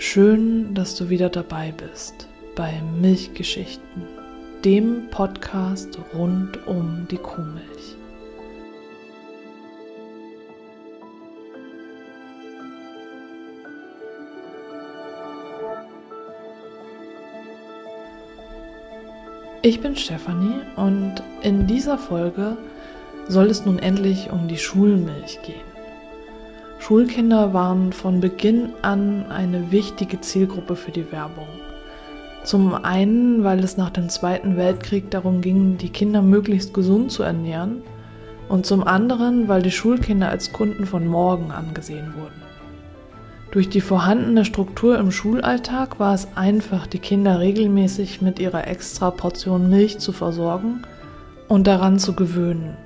Schön, dass du wieder dabei bist bei Milchgeschichten, dem Podcast rund um die Kuhmilch. Ich bin Stefanie und in dieser Folge soll es nun endlich um die Schulmilch gehen. Schulkinder waren von Beginn an eine wichtige Zielgruppe für die Werbung. Zum einen, weil es nach dem Zweiten Weltkrieg darum ging, die Kinder möglichst gesund zu ernähren, und zum anderen, weil die Schulkinder als Kunden von morgen angesehen wurden. Durch die vorhandene Struktur im Schulalltag war es einfach, die Kinder regelmäßig mit ihrer extra Portion Milch zu versorgen und daran zu gewöhnen.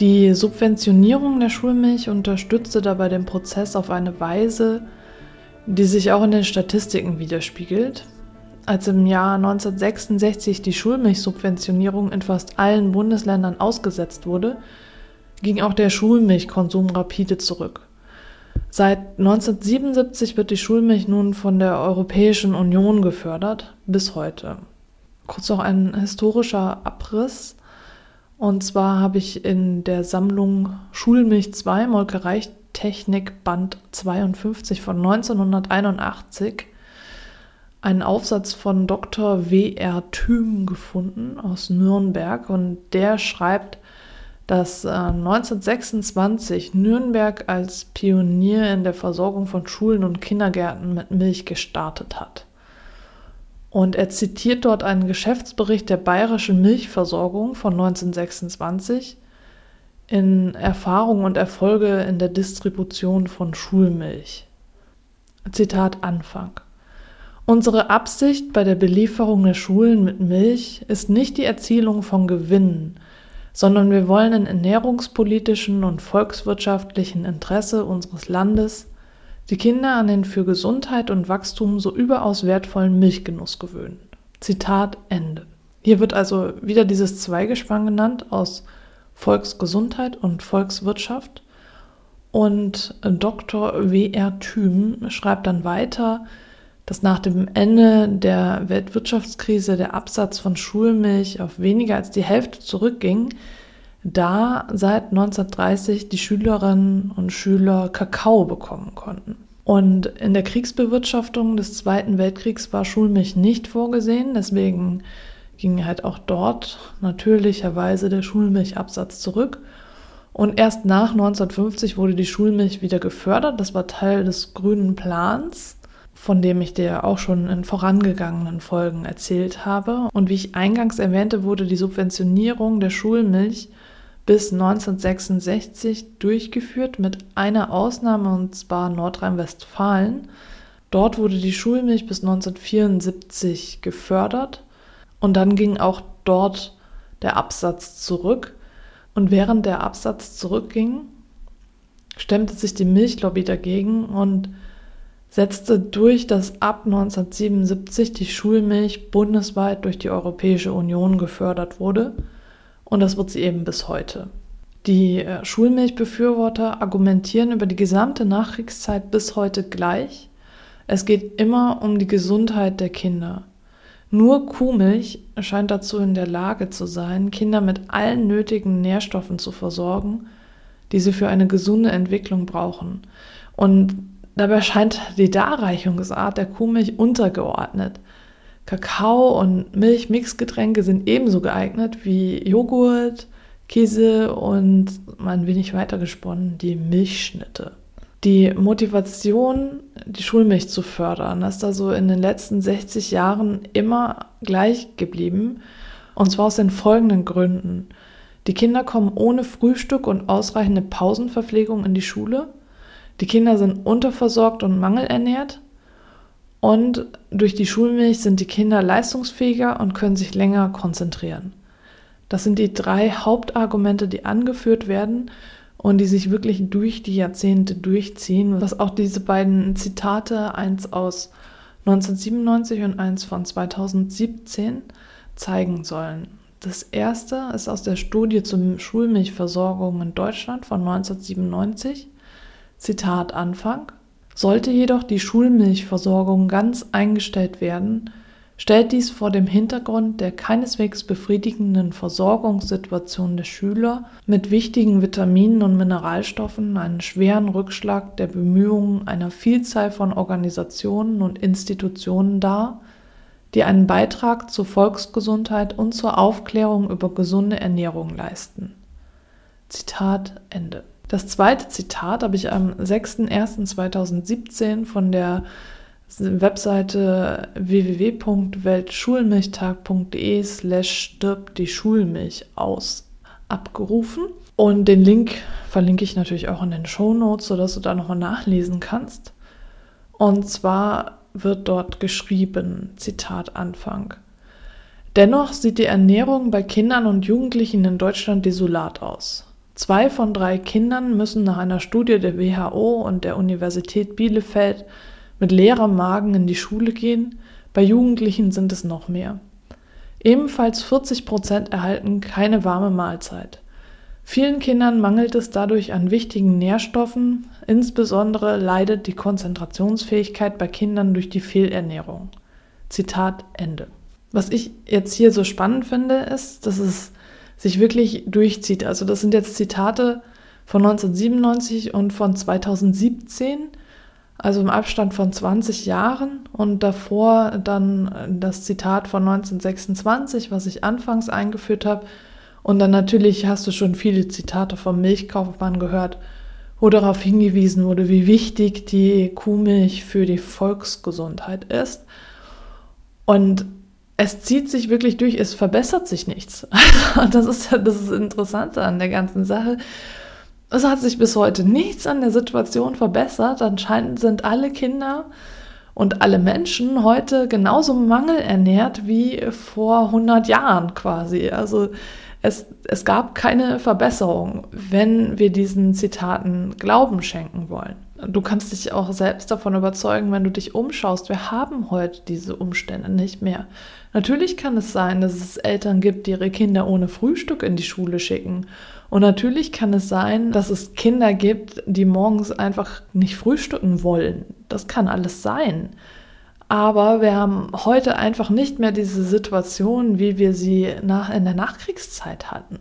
Die Subventionierung der Schulmilch unterstützte dabei den Prozess auf eine Weise, die sich auch in den Statistiken widerspiegelt. Als im Jahr 1966 die Schulmilchsubventionierung in fast allen Bundesländern ausgesetzt wurde, ging auch der Schulmilchkonsum rapide zurück. Seit 1977 wird die Schulmilch nun von der Europäischen Union gefördert, bis heute. Kurz noch ein historischer Abriss. Und zwar habe ich in der Sammlung Schulmilch 2 Molkereitechnik Band 52 von 1981 einen Aufsatz von Dr. W.R. Thüm gefunden aus Nürnberg und der schreibt, dass äh, 1926 Nürnberg als Pionier in der Versorgung von Schulen und Kindergärten mit Milch gestartet hat. Und er zitiert dort einen Geschäftsbericht der bayerischen Milchversorgung von 1926 in Erfahrung und Erfolge in der Distribution von Schulmilch. Zitat Anfang. Unsere Absicht bei der Belieferung der Schulen mit Milch ist nicht die Erzielung von Gewinnen, sondern wir wollen im ernährungspolitischen und volkswirtschaftlichen Interesse unseres Landes die Kinder an den für Gesundheit und Wachstum so überaus wertvollen Milchgenuss gewöhnen. Zitat Ende. Hier wird also wieder dieses Zweigespann genannt aus Volksgesundheit und Volkswirtschaft. Und Dr. W.R. Thüm schreibt dann weiter, dass nach dem Ende der Weltwirtschaftskrise der Absatz von Schulmilch auf weniger als die Hälfte zurückging, da seit 1930 die Schülerinnen und Schüler Kakao bekommen konnten. Und in der Kriegsbewirtschaftung des Zweiten Weltkriegs war Schulmilch nicht vorgesehen, deswegen ging halt auch dort natürlicherweise der Schulmilchabsatz zurück. Und erst nach 1950 wurde die Schulmilch wieder gefördert. Das war Teil des grünen Plans von dem ich dir auch schon in vorangegangenen Folgen erzählt habe. Und wie ich eingangs erwähnte, wurde die Subventionierung der Schulmilch bis 1966 durchgeführt mit einer Ausnahme und zwar Nordrhein-Westfalen. Dort wurde die Schulmilch bis 1974 gefördert und dann ging auch dort der Absatz zurück. Und während der Absatz zurückging, stemmte sich die Milchlobby dagegen und setzte durch, dass ab 1977 die Schulmilch bundesweit durch die Europäische Union gefördert wurde und das wird sie eben bis heute. Die äh, Schulmilchbefürworter argumentieren über die gesamte Nachkriegszeit bis heute gleich. Es geht immer um die Gesundheit der Kinder. Nur Kuhmilch scheint dazu in der Lage zu sein, Kinder mit allen nötigen Nährstoffen zu versorgen, die sie für eine gesunde Entwicklung brauchen. Und Dabei scheint die Darreichungsart der Kuhmilch untergeordnet. Kakao und Milch-Mixgetränke sind ebenso geeignet wie Joghurt, Käse und mal ein wenig weiter gesponnen die Milchschnitte. Die Motivation, die Schulmilch zu fördern, ist also in den letzten 60 Jahren immer gleich geblieben. Und zwar aus den folgenden Gründen. Die Kinder kommen ohne Frühstück und ausreichende Pausenverpflegung in die Schule. Die Kinder sind unterversorgt und mangelernährt. Und durch die Schulmilch sind die Kinder leistungsfähiger und können sich länger konzentrieren. Das sind die drei Hauptargumente, die angeführt werden und die sich wirklich durch die Jahrzehnte durchziehen, was auch diese beiden Zitate, eins aus 1997 und eins von 2017, zeigen sollen. Das erste ist aus der Studie zur Schulmilchversorgung in Deutschland von 1997 Zitat Anfang. Sollte jedoch die Schulmilchversorgung ganz eingestellt werden, stellt dies vor dem Hintergrund der keineswegs befriedigenden Versorgungssituation der Schüler mit wichtigen Vitaminen und Mineralstoffen einen schweren Rückschlag der Bemühungen einer Vielzahl von Organisationen und Institutionen dar, die einen Beitrag zur Volksgesundheit und zur Aufklärung über gesunde Ernährung leisten. Zitat Ende. Das zweite Zitat habe ich am 6.01.2017 von der Webseite www.weltschulmilchtag.de slash stirbt die Schulmilch aus abgerufen. Und den Link verlinke ich natürlich auch in den Show Notes, sodass du da nochmal nachlesen kannst. Und zwar wird dort geschrieben, Zitat Anfang. Dennoch sieht die Ernährung bei Kindern und Jugendlichen in Deutschland desolat aus. Zwei von drei Kindern müssen nach einer Studie der WHO und der Universität Bielefeld mit leerem Magen in die Schule gehen, bei Jugendlichen sind es noch mehr. Ebenfalls 40 Prozent erhalten keine warme Mahlzeit. Vielen Kindern mangelt es dadurch an wichtigen Nährstoffen, insbesondere leidet die Konzentrationsfähigkeit bei Kindern durch die Fehlernährung. Zitat Ende. Was ich jetzt hier so spannend finde, ist, dass es sich wirklich durchzieht. Also das sind jetzt Zitate von 1997 und von 2017 also im Abstand von 20 Jahren und davor dann das Zitat von 1926, was ich anfangs eingeführt habe. Und dann natürlich hast du schon viele Zitate vom Milchkaufmann gehört, wo darauf hingewiesen wurde, wie wichtig die Kuhmilch für die Volksgesundheit ist. Und es zieht sich wirklich durch, es verbessert sich nichts. das ist das ist Interessante an der ganzen Sache. Es hat sich bis heute nichts an der Situation verbessert. Anscheinend sind alle Kinder und alle Menschen heute genauso mangelernährt wie vor 100 Jahren quasi. Also es, es gab keine Verbesserung, wenn wir diesen Zitaten Glauben schenken wollen. Du kannst dich auch selbst davon überzeugen, wenn du dich umschaust. Wir haben heute diese Umstände nicht mehr. Natürlich kann es sein, dass es Eltern gibt, die ihre Kinder ohne Frühstück in die Schule schicken und natürlich kann es sein, dass es Kinder gibt, die morgens einfach nicht frühstücken wollen. Das kann alles sein. Aber wir haben heute einfach nicht mehr diese Situation, wie wir sie nach, in der Nachkriegszeit hatten.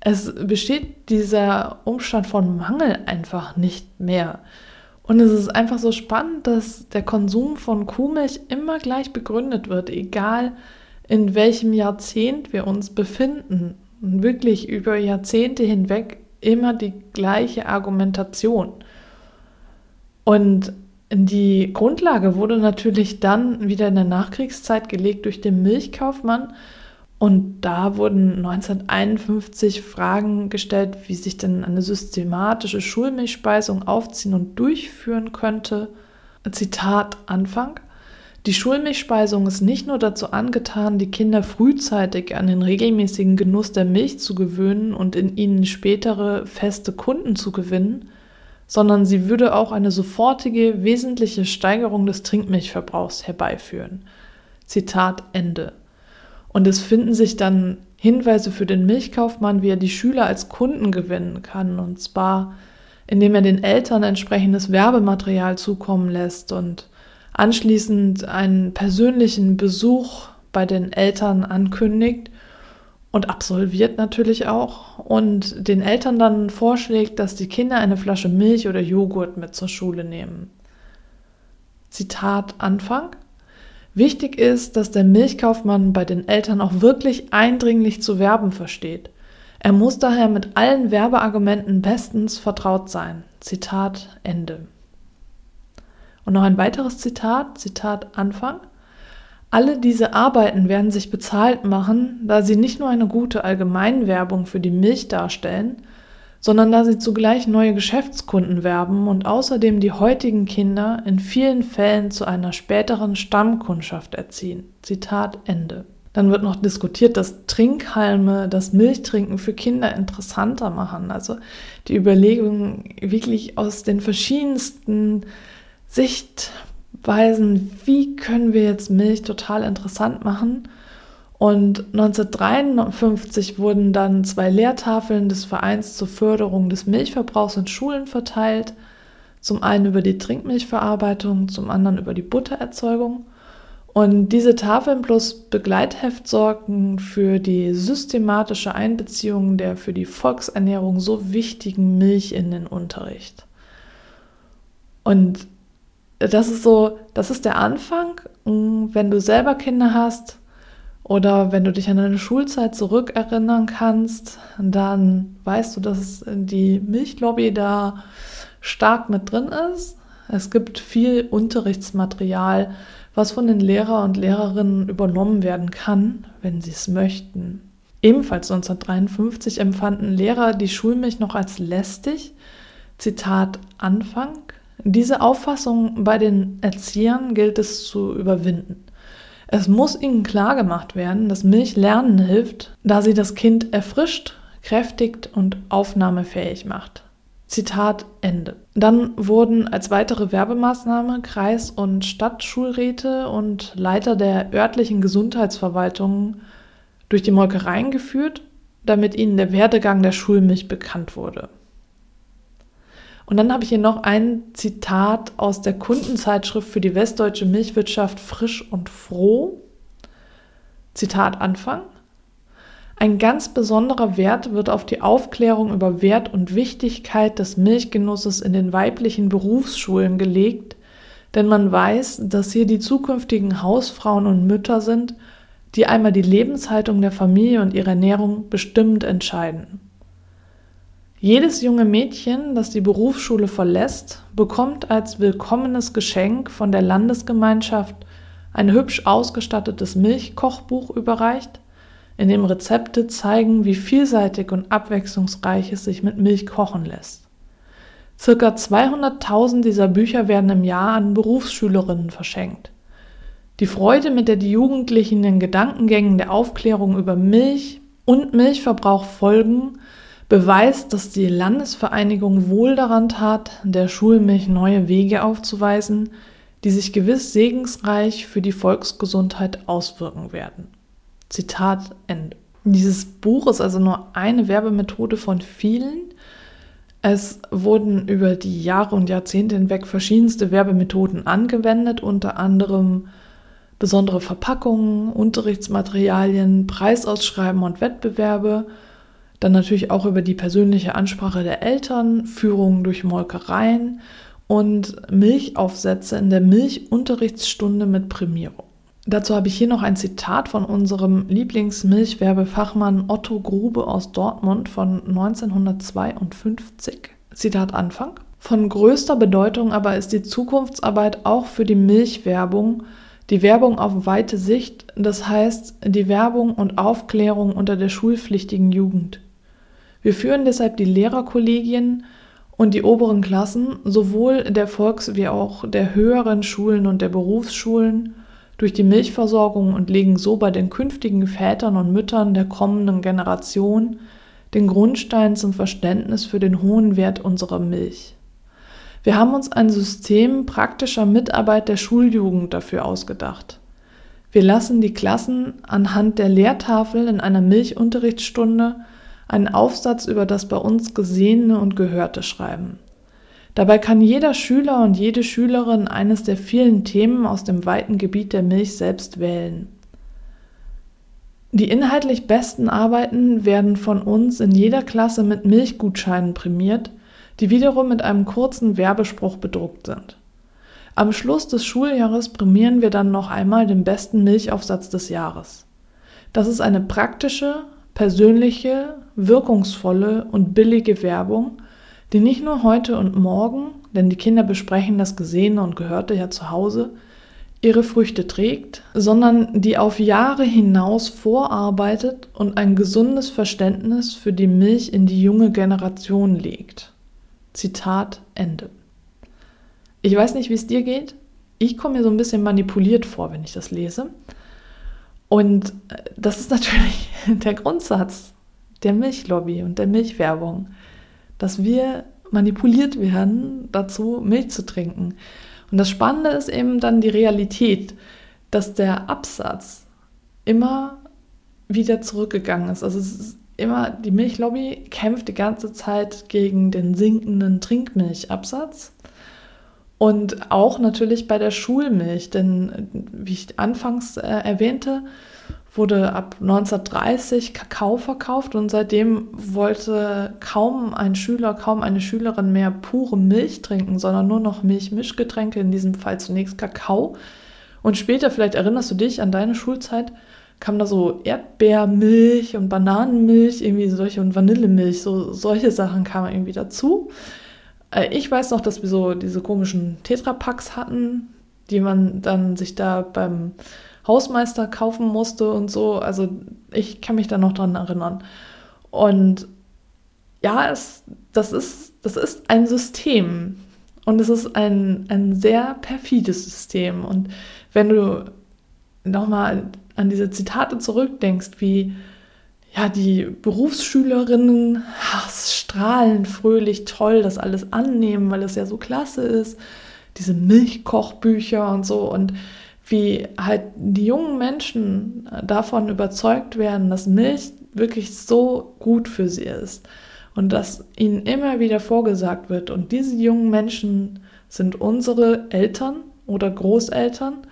Es besteht dieser Umstand von Mangel einfach nicht mehr. Und es ist einfach so spannend, dass der Konsum von Kuhmilch immer gleich begründet wird, egal in welchem Jahrzehnt wir uns befinden und wirklich über Jahrzehnte hinweg immer die gleiche Argumentation. Und die Grundlage wurde natürlich dann wieder in der Nachkriegszeit gelegt durch den Milchkaufmann. Und da wurden 1951 Fragen gestellt, wie sich denn eine systematische Schulmilchspeisung aufziehen und durchführen könnte. Zitat Anfang. Die Schulmilchspeisung ist nicht nur dazu angetan, die Kinder frühzeitig an den regelmäßigen Genuss der Milch zu gewöhnen und in ihnen spätere feste Kunden zu gewinnen, sondern sie würde auch eine sofortige, wesentliche Steigerung des Trinkmilchverbrauchs herbeiführen. Zitat Ende. Und es finden sich dann Hinweise für den Milchkaufmann, wie er die Schüler als Kunden gewinnen kann, und zwar indem er den Eltern entsprechendes Werbematerial zukommen lässt und anschließend einen persönlichen Besuch bei den Eltern ankündigt und absolviert natürlich auch und den Eltern dann vorschlägt, dass die Kinder eine Flasche Milch oder Joghurt mit zur Schule nehmen. Zitat Anfang. Wichtig ist, dass der Milchkaufmann bei den Eltern auch wirklich eindringlich zu werben versteht. Er muss daher mit allen Werbeargumenten bestens vertraut sein. Zitat Ende. Und noch ein weiteres Zitat, Zitat Anfang. Alle diese Arbeiten werden sich bezahlt machen, da sie nicht nur eine gute Allgemeinwerbung für die Milch darstellen, sondern da sie zugleich neue Geschäftskunden werben und außerdem die heutigen Kinder in vielen Fällen zu einer späteren Stammkundschaft erziehen. Zitat Ende. Dann wird noch diskutiert, dass Trinkhalme das Milchtrinken für Kinder interessanter machen. Also die Überlegung wirklich aus den verschiedensten Sichtweisen, wie können wir jetzt Milch total interessant machen. Und 1953 wurden dann zwei Lehrtafeln des Vereins zur Förderung des Milchverbrauchs in Schulen verteilt. Zum einen über die Trinkmilchverarbeitung, zum anderen über die Buttererzeugung. Und diese Tafeln plus Begleitheft sorgen für die systematische Einbeziehung der für die Volksernährung so wichtigen Milch in den Unterricht. Und das ist so, das ist der Anfang. Wenn du selber Kinder hast oder wenn du dich an deine Schulzeit zurückerinnern kannst, dann weißt du, dass die Milchlobby da stark mit drin ist. Es gibt viel Unterrichtsmaterial, was von den Lehrer und Lehrerinnen übernommen werden kann, wenn sie es möchten. Ebenfalls 1953 empfanden Lehrer die Schulmilch noch als lästig. Zitat Anfang. Diese Auffassung bei den Erziehern gilt es zu überwinden. Es muss ihnen klargemacht werden, dass Milch lernen hilft, da sie das Kind erfrischt, kräftigt und aufnahmefähig macht. Zitat Ende. Dann wurden als weitere Werbemaßnahme Kreis- und Stadtschulräte und Leiter der örtlichen Gesundheitsverwaltungen durch die Molkereien geführt, damit ihnen der Werdegang der Schulmilch bekannt wurde. Und dann habe ich hier noch ein Zitat aus der Kundenzeitschrift für die westdeutsche Milchwirtschaft Frisch und Froh. Zitat Anfang. Ein ganz besonderer Wert wird auf die Aufklärung über Wert und Wichtigkeit des Milchgenusses in den weiblichen Berufsschulen gelegt, denn man weiß, dass hier die zukünftigen Hausfrauen und Mütter sind, die einmal die Lebenshaltung der Familie und ihre Ernährung bestimmend entscheiden. Jedes junge Mädchen, das die Berufsschule verlässt, bekommt als willkommenes Geschenk von der Landesgemeinschaft ein hübsch ausgestattetes Milchkochbuch überreicht, in dem Rezepte zeigen, wie vielseitig und abwechslungsreich es sich mit Milch kochen lässt. Circa 200.000 dieser Bücher werden im Jahr an Berufsschülerinnen verschenkt. Die Freude, mit der die Jugendlichen den Gedankengängen der Aufklärung über Milch und Milchverbrauch folgen, beweist, dass die Landesvereinigung wohl daran tat, der Schulmilch neue Wege aufzuweisen, die sich gewiss segensreich für die Volksgesundheit auswirken werden. Zitat Ende. Dieses Buch ist also nur eine Werbemethode von vielen. Es wurden über die Jahre und Jahrzehnte hinweg verschiedenste Werbemethoden angewendet, unter anderem besondere Verpackungen, Unterrichtsmaterialien, Preisausschreiben und Wettbewerbe, dann natürlich auch über die persönliche Ansprache der Eltern, Führungen durch Molkereien und Milchaufsätze in der Milchunterrichtsstunde mit Prämierung. Dazu habe ich hier noch ein Zitat von unserem Lieblingsmilchwerbefachmann Otto Grube aus Dortmund von 1952. Zitat Anfang. Von größter Bedeutung aber ist die Zukunftsarbeit auch für die Milchwerbung, die Werbung auf weite Sicht, das heißt die Werbung und Aufklärung unter der schulpflichtigen Jugend. Wir führen deshalb die Lehrerkollegien und die oberen Klassen sowohl der Volks- wie auch der höheren Schulen und der Berufsschulen durch die Milchversorgung und legen so bei den künftigen Vätern und Müttern der kommenden Generation den Grundstein zum Verständnis für den hohen Wert unserer Milch. Wir haben uns ein System praktischer Mitarbeit der Schuljugend dafür ausgedacht. Wir lassen die Klassen anhand der Lehrtafel in einer Milchunterrichtsstunde einen Aufsatz über das bei uns Gesehene und Gehörte schreiben. Dabei kann jeder Schüler und jede Schülerin eines der vielen Themen aus dem weiten Gebiet der Milch selbst wählen. Die inhaltlich besten Arbeiten werden von uns in jeder Klasse mit Milchgutscheinen prämiert, die wiederum mit einem kurzen Werbespruch bedruckt sind. Am Schluss des Schuljahres prämieren wir dann noch einmal den besten Milchaufsatz des Jahres. Das ist eine praktische, persönliche, wirkungsvolle und billige Werbung, die nicht nur heute und morgen, denn die Kinder besprechen das Gesehene und Gehörte ja zu Hause, ihre Früchte trägt, sondern die auf Jahre hinaus vorarbeitet und ein gesundes Verständnis für die Milch in die junge Generation legt. Zitat Ende. Ich weiß nicht, wie es dir geht. Ich komme mir so ein bisschen manipuliert vor, wenn ich das lese. Und äh, das ist natürlich der Grundsatz der Milchlobby und der Milchwerbung dass wir manipuliert werden dazu, Milch zu trinken. Und das Spannende ist eben dann die Realität, dass der Absatz immer wieder zurückgegangen ist. Also es ist immer, die Milchlobby kämpft die ganze Zeit gegen den sinkenden Trinkmilchabsatz. Und auch natürlich bei der Schulmilch, denn wie ich anfangs äh, erwähnte, wurde ab 1930 Kakao verkauft und seitdem wollte kaum ein Schüler, kaum eine Schülerin mehr pure Milch trinken, sondern nur noch Milch-Mischgetränke, in diesem Fall zunächst Kakao. Und später, vielleicht erinnerst du dich an deine Schulzeit, kam da so Erdbeermilch und Bananenmilch, irgendwie solche und Vanillemilch, so solche Sachen kamen irgendwie dazu. Äh, ich weiß noch, dass wir so diese komischen Tetrapacks hatten, die man dann sich da beim Hausmeister kaufen musste und so. Also ich kann mich da noch dran erinnern. Und ja, es, das, ist, das ist ein System. Und es ist ein, ein sehr perfides System. Und wenn du nochmal an diese Zitate zurückdenkst, wie ja, die Berufsschülerinnen ach, strahlen fröhlich toll das alles annehmen, weil es ja so klasse ist, diese Milchkochbücher und so und wie halt die jungen Menschen davon überzeugt werden, dass Milch wirklich so gut für sie ist und dass ihnen immer wieder vorgesagt wird. Und diese jungen Menschen sind unsere Eltern oder Großeltern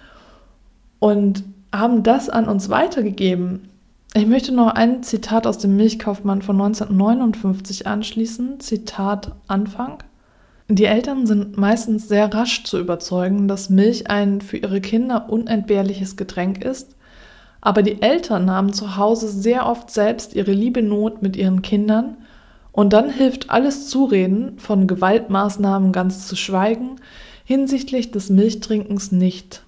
und haben das an uns weitergegeben. Ich möchte noch ein Zitat aus dem Milchkaufmann von 1959 anschließen. Zitat Anfang. Die Eltern sind meistens sehr rasch zu überzeugen, dass Milch ein für ihre Kinder unentbehrliches Getränk ist, aber die Eltern haben zu Hause sehr oft selbst ihre liebe Not mit ihren Kindern und dann hilft alles Zureden, von Gewaltmaßnahmen ganz zu schweigen, hinsichtlich des Milchtrinkens nicht.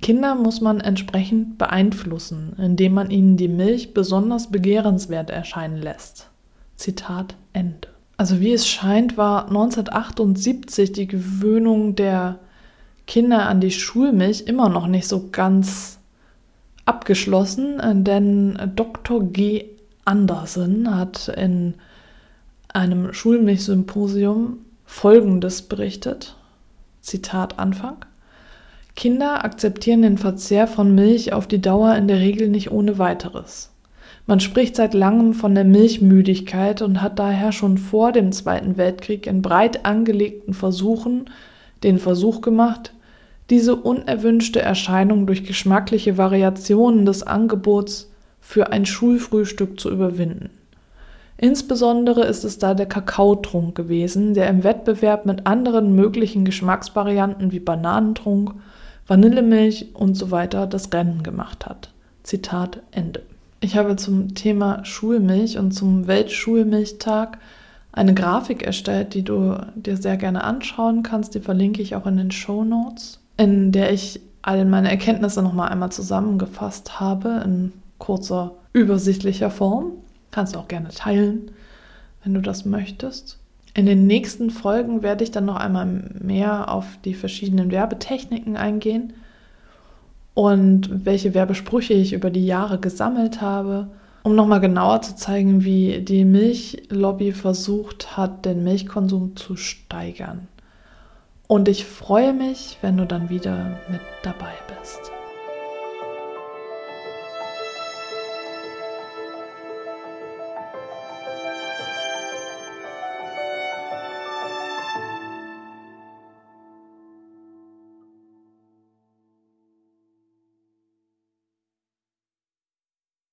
Kinder muss man entsprechend beeinflussen, indem man ihnen die Milch besonders begehrenswert erscheinen lässt. Zitat Ende. Also wie es scheint, war 1978 die Gewöhnung der Kinder an die Schulmilch immer noch nicht so ganz abgeschlossen, denn Dr. G. Andersen hat in einem Schulmilchsymposium Folgendes berichtet. Zitat Anfang. Kinder akzeptieren den Verzehr von Milch auf die Dauer in der Regel nicht ohne weiteres. Man spricht seit langem von der Milchmüdigkeit und hat daher schon vor dem Zweiten Weltkrieg in breit angelegten Versuchen den Versuch gemacht, diese unerwünschte Erscheinung durch geschmackliche Variationen des Angebots für ein Schulfrühstück zu überwinden. Insbesondere ist es da der Kakaotrunk gewesen, der im Wettbewerb mit anderen möglichen Geschmacksvarianten wie Bananentrunk, Vanillemilch und so weiter das Rennen gemacht hat. Zitat Ende. Ich habe zum Thema Schulmilch und zum Weltschulmilchtag eine Grafik erstellt, die du dir sehr gerne anschauen kannst. Die verlinke ich auch in den Show Notes, in der ich all meine Erkenntnisse nochmal einmal zusammengefasst habe in kurzer, übersichtlicher Form. Kannst du auch gerne teilen, wenn du das möchtest. In den nächsten Folgen werde ich dann noch einmal mehr auf die verschiedenen Werbetechniken eingehen und welche Werbesprüche ich über die Jahre gesammelt habe, um nochmal genauer zu zeigen, wie die Milchlobby versucht hat, den Milchkonsum zu steigern. Und ich freue mich, wenn du dann wieder mit dabei bist.